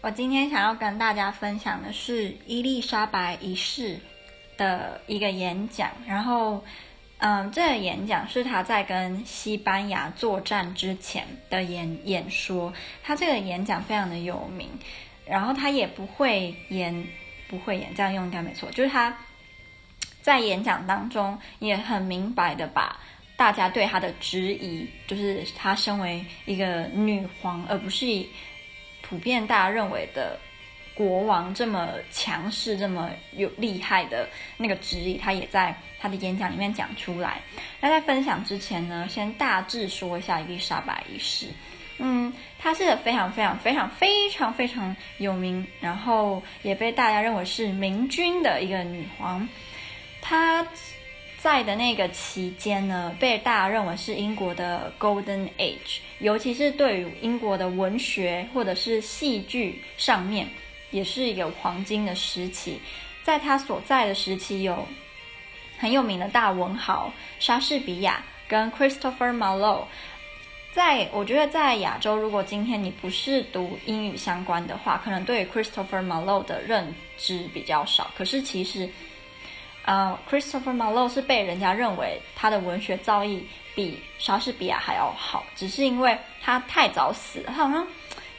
我今天想要跟大家分享的是伊丽莎白一世的一个演讲。然后，嗯，这个演讲是他在跟西班牙作战之前的演演说。他这个演讲非常的有名，然后他也不会演，不会演，这样用应该没错。就是他在演讲当中也很明白的把。大家对她的质疑，就是她身为一个女皇，而不是普遍大家认为的国王这么强势、这么有厉害的那个旨意，他也在他的演讲里面讲出来。那在分享之前呢，先大致说一下伊丽莎白一世。嗯，她是非常非常非常非常非常有名，然后也被大家认为是明君的一个女皇。她。在的那个期间呢，被大家认为是英国的 Golden Age，尤其是对于英国的文学或者是戏剧上面，也是一个黄金的时期。在他所在的时期，有很有名的大文豪莎士比亚跟 Christopher Marlowe。在我觉得，在亚洲，如果今天你不是读英语相关的话，可能对 Christopher Marlowe 的认知比较少。可是其实。呃、，Christopher Marlowe 是被人家认为他的文学造诣比莎士比亚还要好，只是因为他太早死了，他好像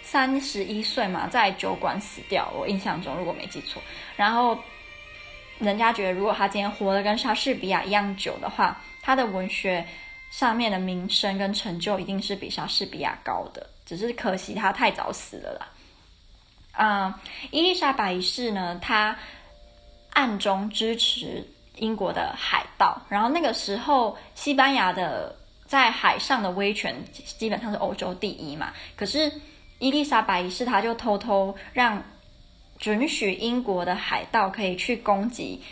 三十一岁嘛，在酒馆死掉，我印象中如果没记错。然后人家觉得，如果他今天活得跟莎士比亚一样久的话，他的文学上面的名声跟成就一定是比莎士比亚高的，只是可惜他太早死了啦。啊、伊丽莎白一世呢，他。暗中支持英国的海盗，然后那个时候西班牙的在海上的威权基本上是欧洲第一嘛。可是伊丽莎白一世，他就偷偷让准许英国的海盗可以去攻击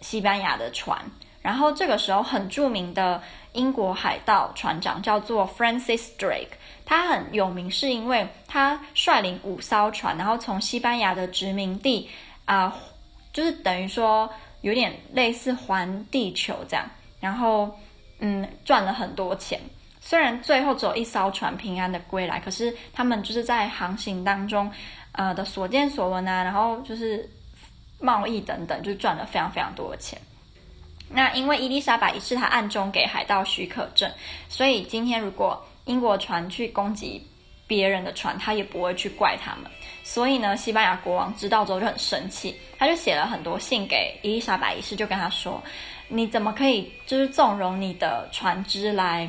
西班牙的船。然后这个时候很著名的英国海盗船长叫做 Francis Drake，他很有名是因为他率领五艘船，然后从西班牙的殖民地啊。呃就是等于说有点类似环地球这样，然后嗯赚了很多钱。虽然最后只有一艘船平安的归来，可是他们就是在航行当中呃的所见所闻啊，然后就是贸易等等，就赚了非常非常多的钱。那因为伊丽莎白一世她暗中给海盗许可证，所以今天如果英国船去攻击。别人的船，他也不会去怪他们。所以呢，西班牙国王知道之后就很生气，他就写了很多信给伊丽莎白一世，就跟他说：“你怎么可以就是纵容你的船只来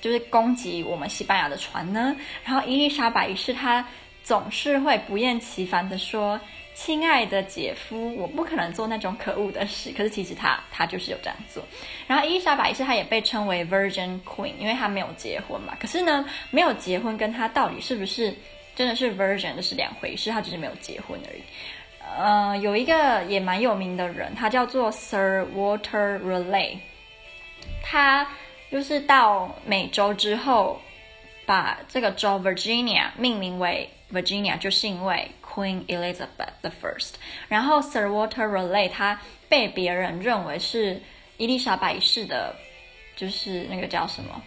就是攻击我们西班牙的船呢？”然后伊丽莎白一世他总是会不厌其烦的说。亲爱的姐夫，我不可能做那种可恶的事。可是其实他他就是有这样做。然后伊丽莎白一世，她也被称为 Virgin Queen，因为她没有结婚嘛。可是呢，没有结婚跟她到底是不是真的是 Virgin 的是两回事，她只是没有结婚而已。呃，有一个也蛮有名的人，他叫做 Sir Walter Raleigh，他就是到美洲之后，把这个州 Virginia 命名为 Virginia，就是因为。Queen Elizabeth the First，然后 Sir Walter Raleigh 他被别人认为是伊丽莎白一世的，就是那个叫什么，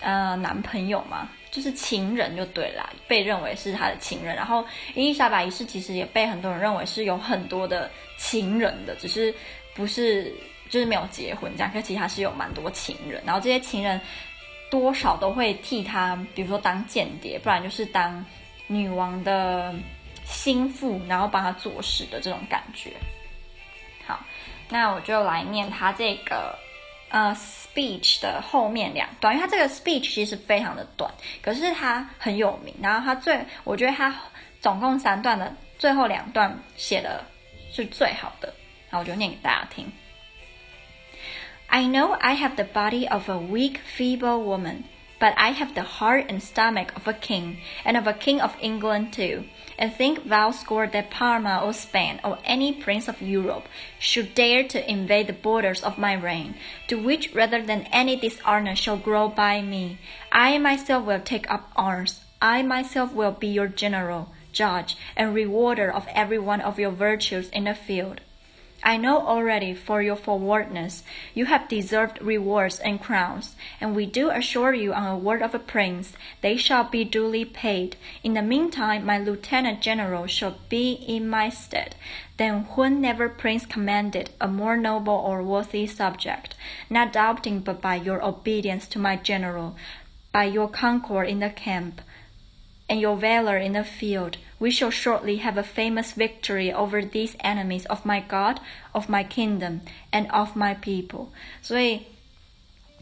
呃，男朋友嘛，就是情人就对啦，被认为是他的情人。然后伊丽莎白一世其实也被很多人认为是有很多的情人的，只是不是就是没有结婚这样，可其实他是有蛮多情人。然后这些情人多少都会替他，比如说当间谍，不然就是当。女王的心腹，然后帮她做事的这种感觉。好，那我就来念他这个呃 speech 的后面两段，因为他这个 speech 其实非常的短，可是他很有名。然后他最，我觉得他总共三段的最后两段写的是最好的。好，我就念给大家听。I know I have the body of a weak, feeble woman. But I have the heart and stomach of a king, and of a king of England too. And think thou score that Parma or Spain or any prince of Europe should dare to invade the borders of my reign, to which rather than any dishonor shall grow by me, I myself will take up arms. I myself will be your general, judge, and rewarder of every one of your virtues in the field. I know already for your forwardness. You have deserved rewards and crowns, and we do assure you on a word of a prince they shall be duly paid. In the meantime, my lieutenant general shall be in my stead, than when never prince commanded a more noble or worthy subject, not doubting but by your obedience to my general, by your concord in the camp, and your valor in the field, we shall shortly have a famous victory over these enemies of my God, of my kingdom, and of my people. 所以，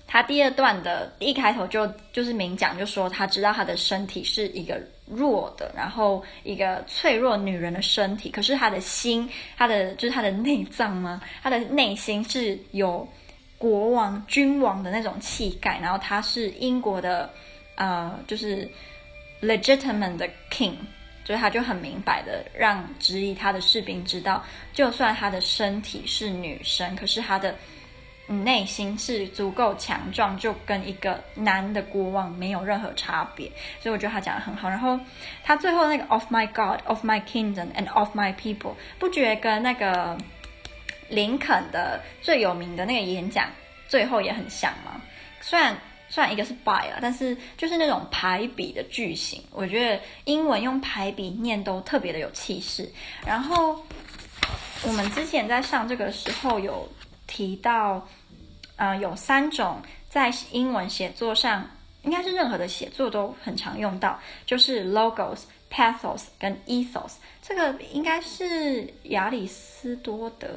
他第二段的一开头就就是明讲，就说他知道他的身体是一个弱的，然后一个脆弱女人的身体，可是他的心，他的就是他的内脏吗？他的内心是有国王、君王的那种气概，然后他是英国的，呃，就是。legitimate 的 king， 所以他就很明白的让质疑他的士兵知道，就算他的身体是女生，可是他的内心是足够强壮，就跟一个男的国王没有任何差别。所以我觉得他讲得很好。然后他最后那个 of my God, of my kingdom and of my people，不觉得跟那个林肯的最有名的那个演讲最后也很像吗？虽然。虽然一个是 by 啊，但是就是那种排比的句型，我觉得英文用排比念都特别的有气势。然后我们之前在上这个时候有提到，呃，有三种在英文写作上，应该是任何的写作都很常用到，就是 logos、pathos 跟 ethos。这个应该是亚里斯多德，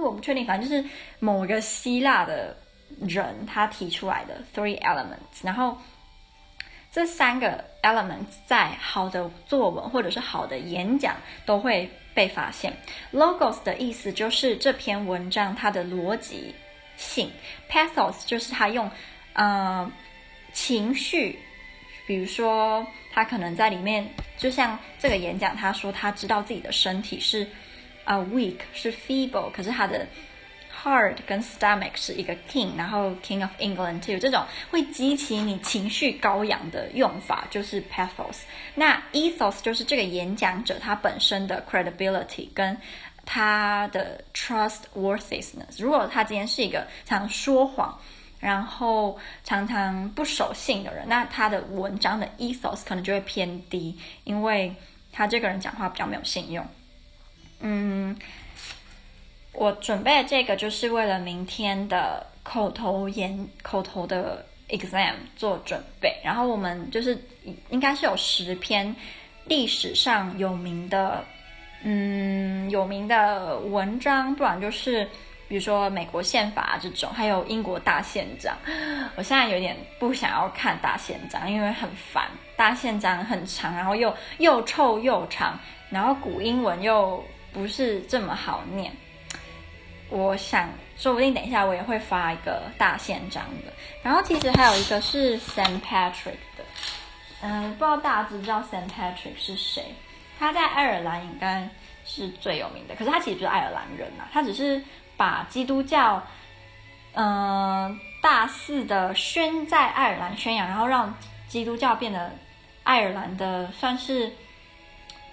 我不确定，反正就是某个希腊的。人他提出来的 three elements，然后这三个 elements 在好的作文或者是好的演讲都会被发现。Logos 的意思就是这篇文章它的逻辑性，Pathos 就是他用呃情绪，比如说他可能在里面，就像这个演讲，他说他知道自己的身体是啊、weak 是 feeble，可是他的。Heart 跟 stomach 是一个 king，然后 King of England too，这种会激起你情绪高扬的用法就是 pathos。那 ethos 就是这个演讲者他本身的 credibility 跟他的 trustworthiness。如果他今天是一个常说谎，然后常常不守信的人，那他的文章的 ethos 可能就会偏低，因为他这个人讲话比较没有信用。嗯。我准备这个就是为了明天的口头演口头的 exam 做准备。然后我们就是应该是有十篇历史上有名的，嗯，有名的文章，不然就是比如说美国宪法这种，还有英国大宪章。我现在有点不想要看大宪章，因为很烦，大宪章很长，然后又又臭又长，然后古英文又不是这么好念。我想，说不定等一下我也会发一个大宪章的。然后其实还有一个是 Saint Patrick 的，嗯，不知道大家知不知道 Saint Patrick 是谁？他在爱尔兰应该是最有名的，可是他其实不是爱尔兰人啊，他只是把基督教，嗯，大肆的宣在爱尔兰宣扬，然后让基督教变得爱尔兰的算是。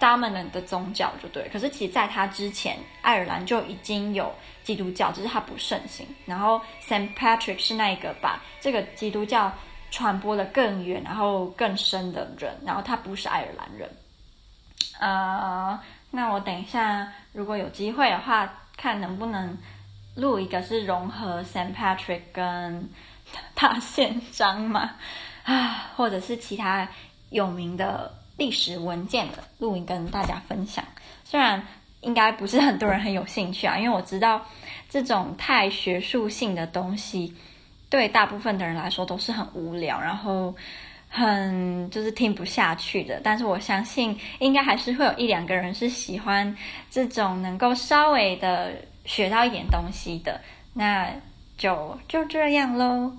Dominant 的宗教就对，可是其实在他之前，爱尔兰就已经有基督教，只是他不盛行。然后 Saint Patrick 是那一个把这个基督教传播的更远，然后更深的人。然后他不是爱尔兰人。呃，那我等一下如果有机会的话，看能不能录一个是融合 Saint Patrick 跟大宪章嘛，啊，或者是其他有名的。历史文件的录音跟大家分享，虽然应该不是很多人很有兴趣啊，因为我知道这种太学术性的东西，对大部分的人来说都是很无聊，然后很就是听不下去的。但是我相信，应该还是会有一两个人是喜欢这种能够稍微的学到一点东西的，那就就这样喽。